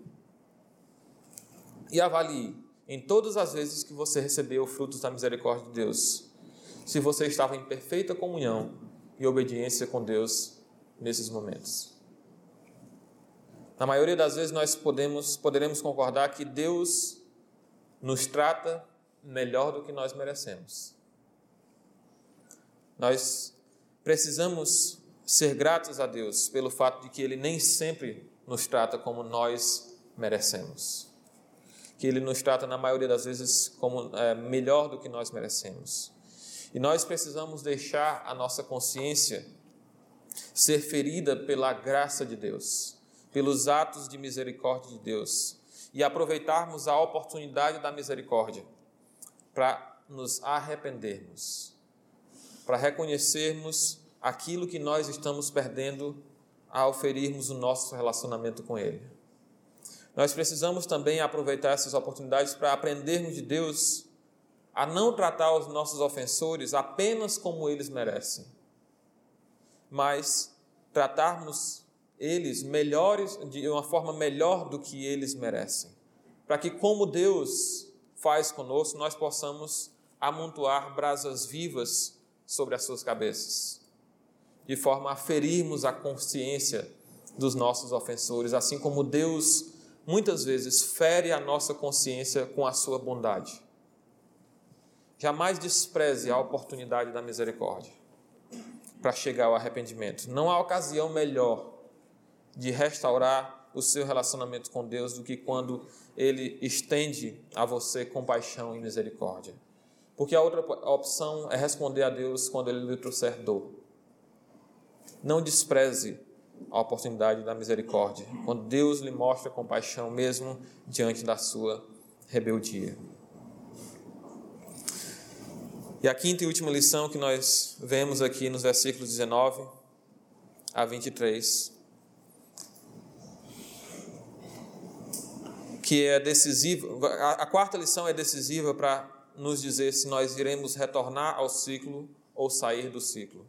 Speaker 1: e avalie em todas as vezes que você recebeu frutos da misericórdia de Deus, se você estava em perfeita comunhão e obediência com Deus nesses momentos. Na maioria das vezes nós podemos poderemos concordar que Deus nos trata melhor do que nós merecemos. Nós precisamos ser gratos a Deus pelo fato de que Ele nem sempre nos trata como nós merecemos. Que Ele nos trata, na maioria das vezes, como é, melhor do que nós merecemos. E nós precisamos deixar a nossa consciência ser ferida pela graça de Deus, pelos atos de misericórdia de Deus, e aproveitarmos a oportunidade da misericórdia para nos arrependermos para reconhecermos aquilo que nós estamos perdendo ao ferirmos o nosso relacionamento com Ele. Nós precisamos também aproveitar essas oportunidades para aprendermos de Deus a não tratar os nossos ofensores apenas como eles merecem, mas tratarmos eles melhores de uma forma melhor do que eles merecem, para que como Deus faz conosco, nós possamos amontoar brasas vivas sobre as suas cabeças, de forma a ferirmos a consciência dos nossos ofensores, assim como Deus muitas vezes fere a nossa consciência com a sua bondade. Jamais despreze a oportunidade da misericórdia para chegar ao arrependimento. Não há ocasião melhor de restaurar o seu relacionamento com Deus do que quando ele estende a você compaixão e misericórdia. Porque a outra opção é responder a Deus quando Ele lhe trouxer dor. Não despreze a oportunidade da misericórdia, quando Deus lhe mostra compaixão, mesmo diante da sua rebeldia. E a quinta e última lição que nós vemos aqui nos versículos 19 a 23, que é decisiva, a quarta lição é decisiva para nos dizer se nós iremos retornar ao ciclo ou sair do ciclo.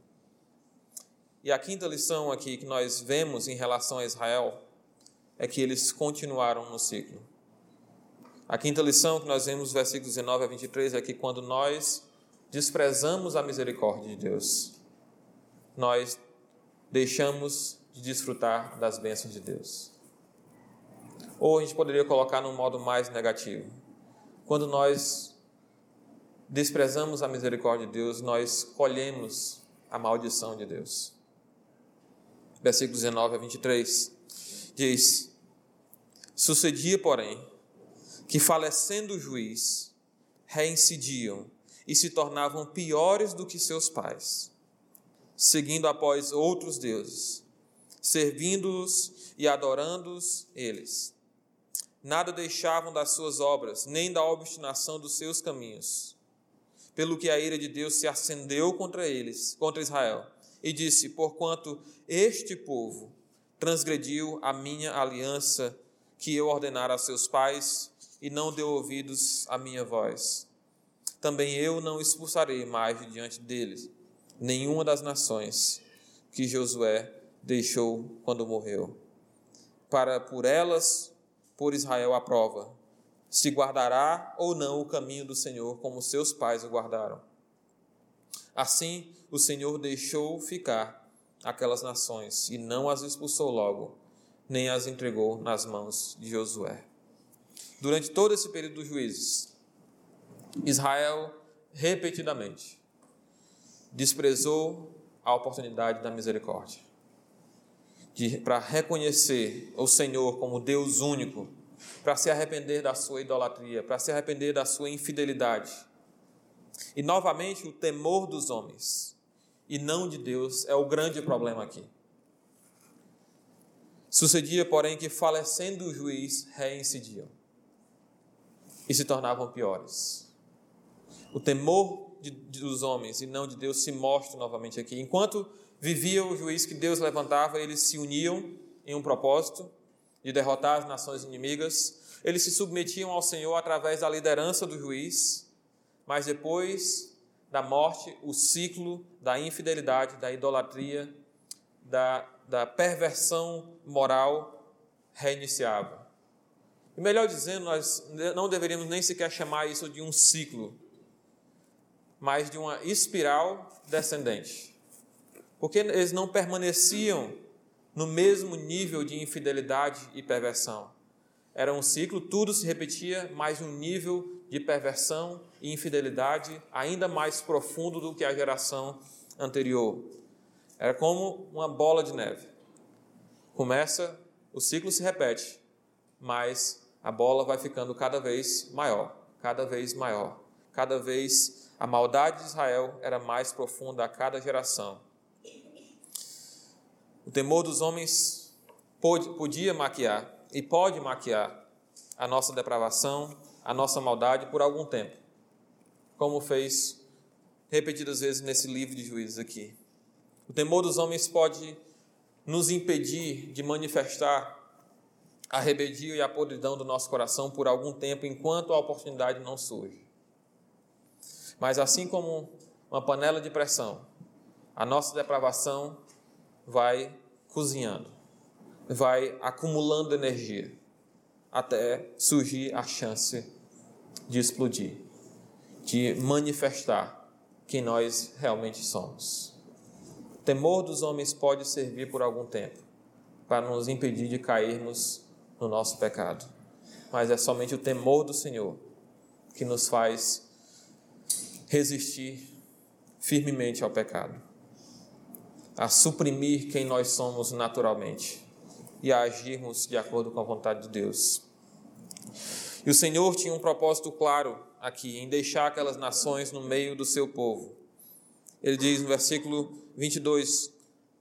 Speaker 1: E a quinta lição aqui que nós vemos em relação a Israel é que eles continuaram no ciclo. A quinta lição que nós vemos versículos 19 a 23 é que quando nós desprezamos a misericórdia de Deus, nós deixamos de desfrutar das bênçãos de Deus. Ou a gente poderia colocar num modo mais negativo. Quando nós desprezamos a misericórdia de Deus, nós colhemos a maldição de Deus. Versículo 19 a 23 diz: Sucedia, porém, que falecendo o juiz, reincidiam e se tornavam piores do que seus pais, seguindo após outros deuses, servindo-os e adorando-os eles. Nada deixavam das suas obras, nem da obstinação dos seus caminhos pelo que a ira de Deus se acendeu contra eles, contra Israel, e disse: Porquanto este povo transgrediu a minha aliança que eu ordenara a seus pais e não deu ouvidos à minha voz. Também eu não expulsarei mais de diante deles nenhuma das nações que Josué deixou quando morreu, para por elas por Israel a prova se guardará ou não o caminho do Senhor, como seus pais o guardaram. Assim, o Senhor deixou ficar aquelas nações e não as expulsou logo, nem as entregou nas mãos de Josué. Durante todo esse período dos juízes, Israel repetidamente desprezou a oportunidade da misericórdia para reconhecer o Senhor como Deus único, para se arrepender da sua idolatria, para se arrepender da sua infidelidade. E novamente o temor dos homens e não de Deus é o grande problema aqui. Sucedia, porém, que falecendo o juiz, reincidiam e se tornavam piores. O temor de, dos homens e não de Deus se mostra novamente aqui. Enquanto vivia o juiz que Deus levantava, eles se uniam em um propósito de derrotar as nações inimigas. Eles se submetiam ao Senhor através da liderança do juiz, mas depois da morte, o ciclo da infidelidade, da idolatria, da, da perversão moral reiniciava. E melhor dizendo, nós não deveríamos nem sequer chamar isso de um ciclo, mas de uma espiral descendente. Porque eles não permaneciam no mesmo nível de infidelidade e perversão. Era um ciclo, tudo se repetia, mas um nível de perversão e infidelidade ainda mais profundo do que a geração anterior. Era como uma bola de neve. Começa, o ciclo se repete, mas a bola vai ficando cada vez maior, cada vez maior. Cada vez a maldade de Israel era mais profunda a cada geração. O temor dos homens podia maquiar e pode maquiar a nossa depravação, a nossa maldade por algum tempo, como fez repetidas vezes nesse livro de juízes aqui. O temor dos homens pode nos impedir de manifestar a rebeldia e a podridão do nosso coração por algum tempo, enquanto a oportunidade não surge. Mas assim como uma panela de pressão, a nossa depravação vai cozinhando, vai acumulando energia, até surgir a chance de explodir, de manifestar quem nós realmente somos temor dos homens pode servir por algum tempo para nos impedir de cairmos no nosso pecado. Mas é somente o temor do Senhor que nos faz resistir firmemente ao pecado, a suprimir quem nós somos naturalmente e a agirmos de acordo com a vontade de Deus. E o Senhor tinha um propósito claro aqui, em deixar aquelas nações no meio do seu povo. Ele diz no versículo 22,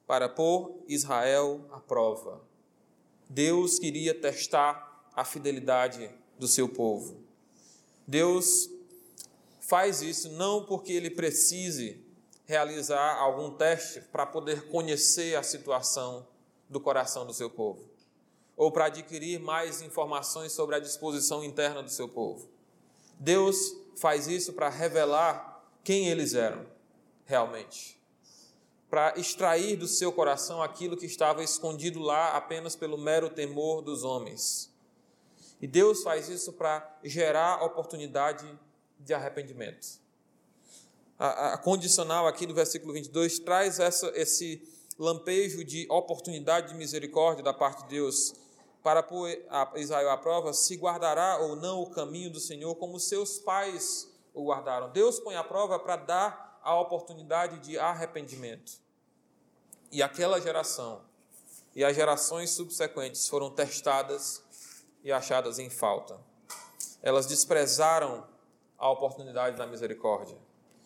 Speaker 1: para pôr Israel à prova. Deus queria testar a fidelidade do seu povo. Deus faz isso não porque ele precise realizar algum teste para poder conhecer a situação do coração do seu povo, ou para adquirir mais informações sobre a disposição interna do seu povo. Deus faz isso para revelar quem eles eram realmente para extrair do seu coração aquilo que estava escondido lá apenas pelo mero temor dos homens. E Deus faz isso para gerar oportunidade de arrependimento. A, a, condicional aqui do versículo 22 traz essa, esse lampejo de oportunidade de misericórdia da parte de Deus para pôr a Israel à prova se guardará ou não o caminho do Senhor como seus pais o guardaram. Deus põe à prova para dar a oportunidade de arrependimento. E aquela geração e as gerações subsequentes foram testadas e achadas em falta. Elas desprezaram a oportunidade da misericórdia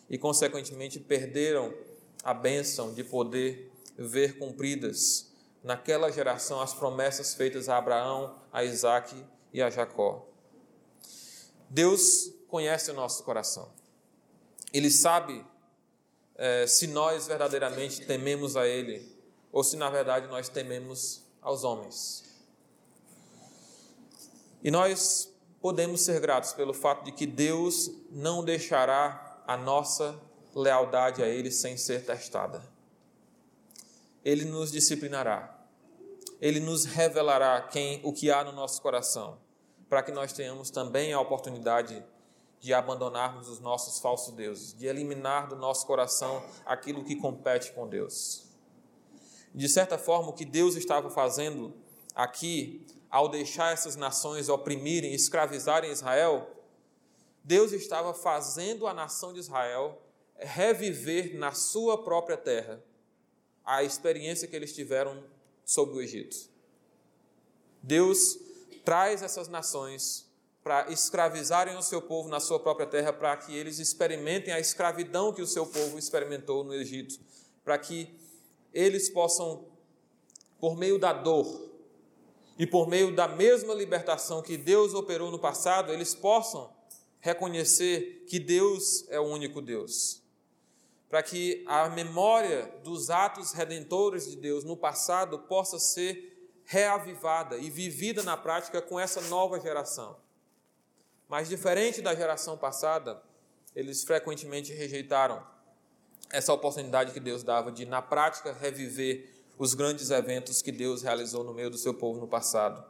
Speaker 1: e, consequentemente, perderam a bênção de poder ver cumpridas naquela geração as promessas feitas a Abraão, a Isaac e a Jacó. Deus conhece o nosso coração. Ele sabe é, se nós verdadeiramente tememos a Ele ou se na verdade nós tememos aos homens. E nós podemos ser gratos pelo fato de que Deus não deixará a nossa lealdade a Ele sem ser testada. Ele nos disciplinará. Ele nos revelará quem, o que há no nosso coração, para que nós tenhamos também a oportunidade de abandonarmos os nossos falsos deuses, de eliminar do nosso coração aquilo que compete com Deus. De certa forma, o que Deus estava fazendo aqui, ao deixar essas nações oprimirem, escravizarem Israel, Deus estava fazendo a nação de Israel reviver na sua própria terra a experiência que eles tiveram sobre o Egito. Deus traz essas nações para escravizarem o seu povo na sua própria terra, para que eles experimentem a escravidão que o seu povo experimentou no Egito, para que eles possam, por meio da dor e por meio da mesma libertação que Deus operou no passado, eles possam reconhecer que Deus é o único Deus. Para que a memória dos atos redentores de Deus no passado possa ser reavivada e vivida na prática com essa nova geração. Mas, diferente da geração passada, eles frequentemente rejeitaram essa oportunidade que Deus dava de, na prática, reviver os grandes eventos que Deus realizou no meio do seu povo no passado.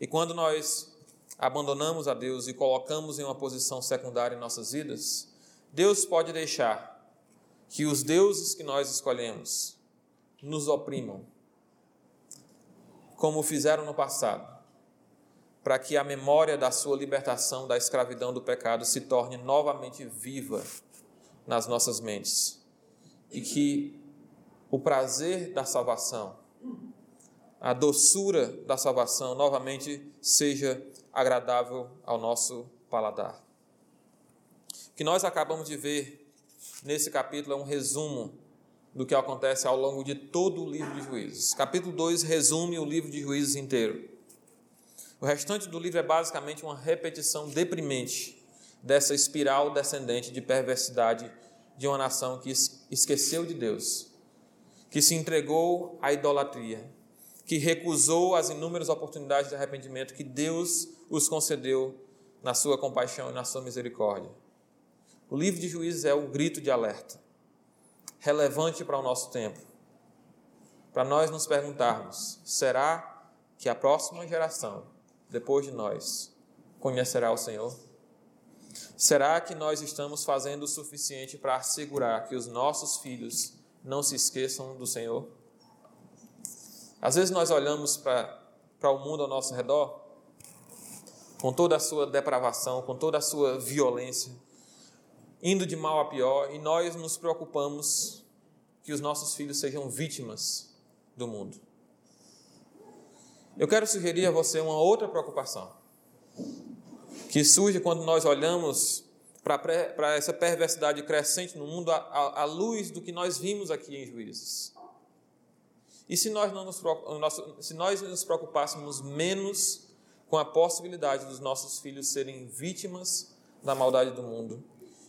Speaker 1: E quando nós abandonamos a Deus e colocamos em uma posição secundária em nossas vidas, Deus pode deixar que os deuses que nós escolhemos nos oprimam, como fizeram no passado, para que a memória da sua libertação da escravidão do pecado se torne novamente viva nas nossas mentes e que o prazer da salvação, a doçura da salvação novamente seja agradável ao nosso paladar. O que nós acabamos de ver nesse capítulo é um resumo do que acontece ao longo de todo o livro de Juízes. Capítulo 2 resume o livro de Juízes inteiro. O restante do livro é basicamente uma repetição deprimente dessa espiral descendente de perversidade de uma nação que esqueceu de Deus, que se entregou à idolatria, que recusou as inúmeras oportunidades de arrependimento que Deus os concedeu na sua compaixão e na sua misericórdia. O livro de Juízes é o grito de alerta relevante para o nosso tempo, para nós nos perguntarmos: será que a próxima geração, depois de nós, conhecerá o Senhor? Será que nós estamos fazendo o suficiente para assegurar que os nossos filhos não se esqueçam do Senhor? Às vezes nós olhamos para, para o mundo ao nosso redor, com toda a sua depravação, com toda a sua violência, indo de mal a pior, e nós nos preocupamos que os nossos filhos sejam vítimas do mundo. Eu quero sugerir a você uma outra preocupação, que surge quando nós olhamos para essa perversidade crescente no mundo à, luz do que nós vimos aqui em Juízes. E se nós, não nos, se nós nos preocupássemos menos com a possibilidade dos nossos filhos serem vítimas da maldade do mundo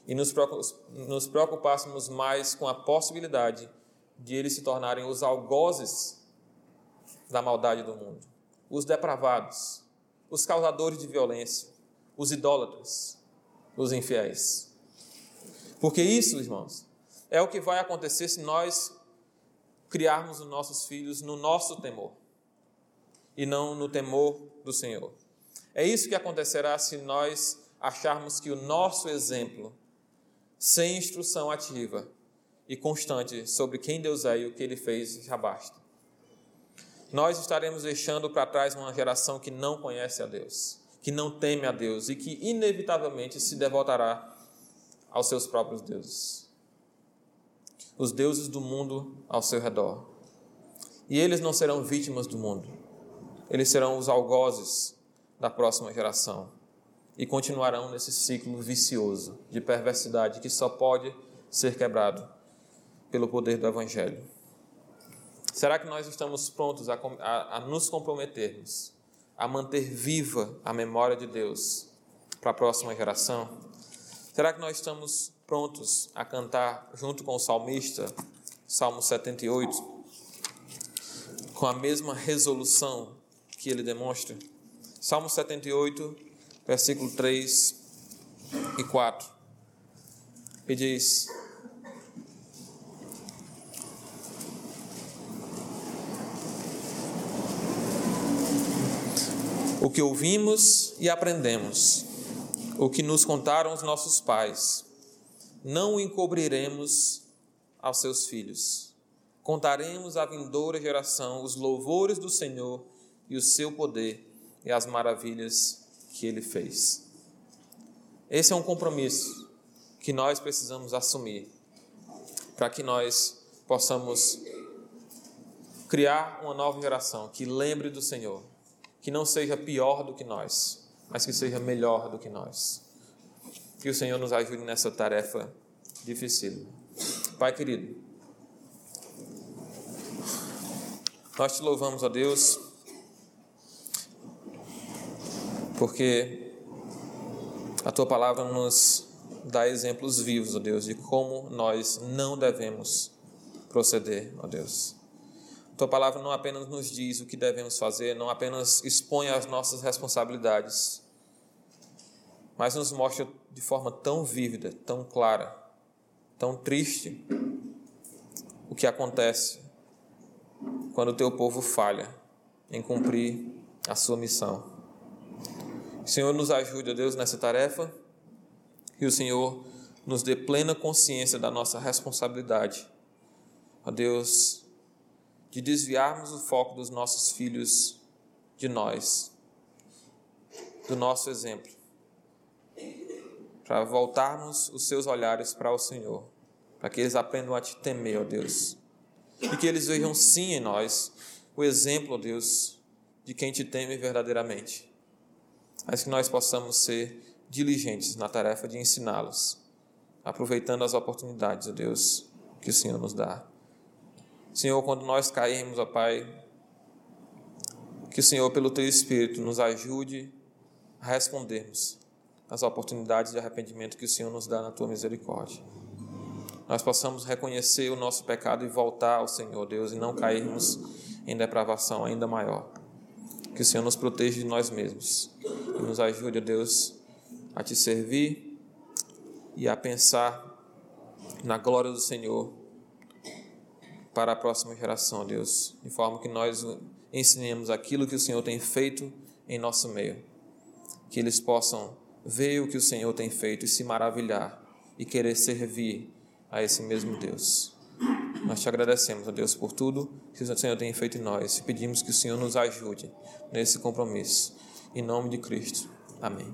Speaker 1: e nos preocupássemos mais com a possibilidade de eles se tornarem os algozes da maldade do mundo, os depravados, os causadores de violência, os idólatras, os infiéis. Porque isso, irmãos, é o que vai acontecer se nós criarmos os nossos filhos no nosso temor e não no temor do Senhor. É isso que acontecerá se nós acharmos que o nosso exemplo sem instrução ativa e constante sobre quem Deus é e o que ele fez já basta. Nós estaremos deixando para trás uma geração que não conhece a Deus, que não teme a Deus e que inevitavelmente se devotará aos seus próprios deuses. Os deuses do mundo ao seu redor. E eles não serão vítimas do mundo. Eles serão os algozes da próxima geração e continuarão nesse ciclo vicioso de perversidade que só pode ser quebrado pelo poder do Evangelho. Será que nós estamos prontos a, a, a nos comprometermos a manter viva a memória de Deus para a próxima geração? Será que nós estamos prontos a cantar junto com o salmista, Salmo 78, com a mesma resolução que ele demonstra? Salmo 78, versículo 3 e 4. E diz: O que ouvimos e aprendemos, o que nos contaram os nossos pais, não o encobriremos aos seus filhos. Contaremos à vindoura geração os louvores do Senhor e o seu poder e as maravilhas que ele fez. Esse é um compromisso que nós precisamos assumir para que nós possamos criar uma nova geração que lembre do Senhor, que não seja pior do que nós, mas que seja melhor do que nós. Que o Senhor nos ajude nessa tarefa difícil. Pai querido, nós te louvamos, ó Deus, porque a tua palavra nos dá exemplos vivos, ó Deus, de como nós não devemos proceder, ó Deus. Tua palavra não apenas nos diz o que devemos fazer, não apenas expõe as nossas responsabilidades, mas nos mostra de forma tão vívida, tão clara, tão triste o que acontece quando o teu povo falha em cumprir a sua missão. O Senhor nos ajude, ó Deus, nessa tarefa, e o Senhor nos dê plena consciência da nossa responsabilidade. Ó Deus, de desviarmos o foco dos nossos filhos de nós, do nosso exemplo, para voltarmos os seus olhares para o Senhor, para que eles aprendam a te temer, ó Deus, e que eles vejam sim em nós o exemplo, ó Deus, de quem te teme verdadeiramente, mas que nós possamos ser diligentes na tarefa de ensiná-los, aproveitando as oportunidades, ó Deus, que o Senhor nos dá. Senhor, quando nós cairmos, ó Pai, que o Senhor, pelo Teu Espírito, nos ajude a respondermos às oportunidades de arrependimento que o Senhor nos dá na Tua misericórdia. Nós possamos reconhecer o nosso pecado e voltar ao Senhor, Deus, e não cairmos em depravação ainda maior. Que o Senhor nos proteja de nós mesmos e nos ajude, Deus, a Te servir e a pensar na glória do Senhor para a próxima geração, Deus, de forma que nós ensinemos aquilo que o Senhor tem feito em nosso meio, que eles possam ver o que o Senhor tem feito e se maravilhar e querer servir a esse mesmo Deus. Nós te agradecemos, ó Deus, por tudo que o Senhor tem feito em nós e pedimos que o Senhor nos ajude nesse compromisso. Em nome de Cristo. Amém.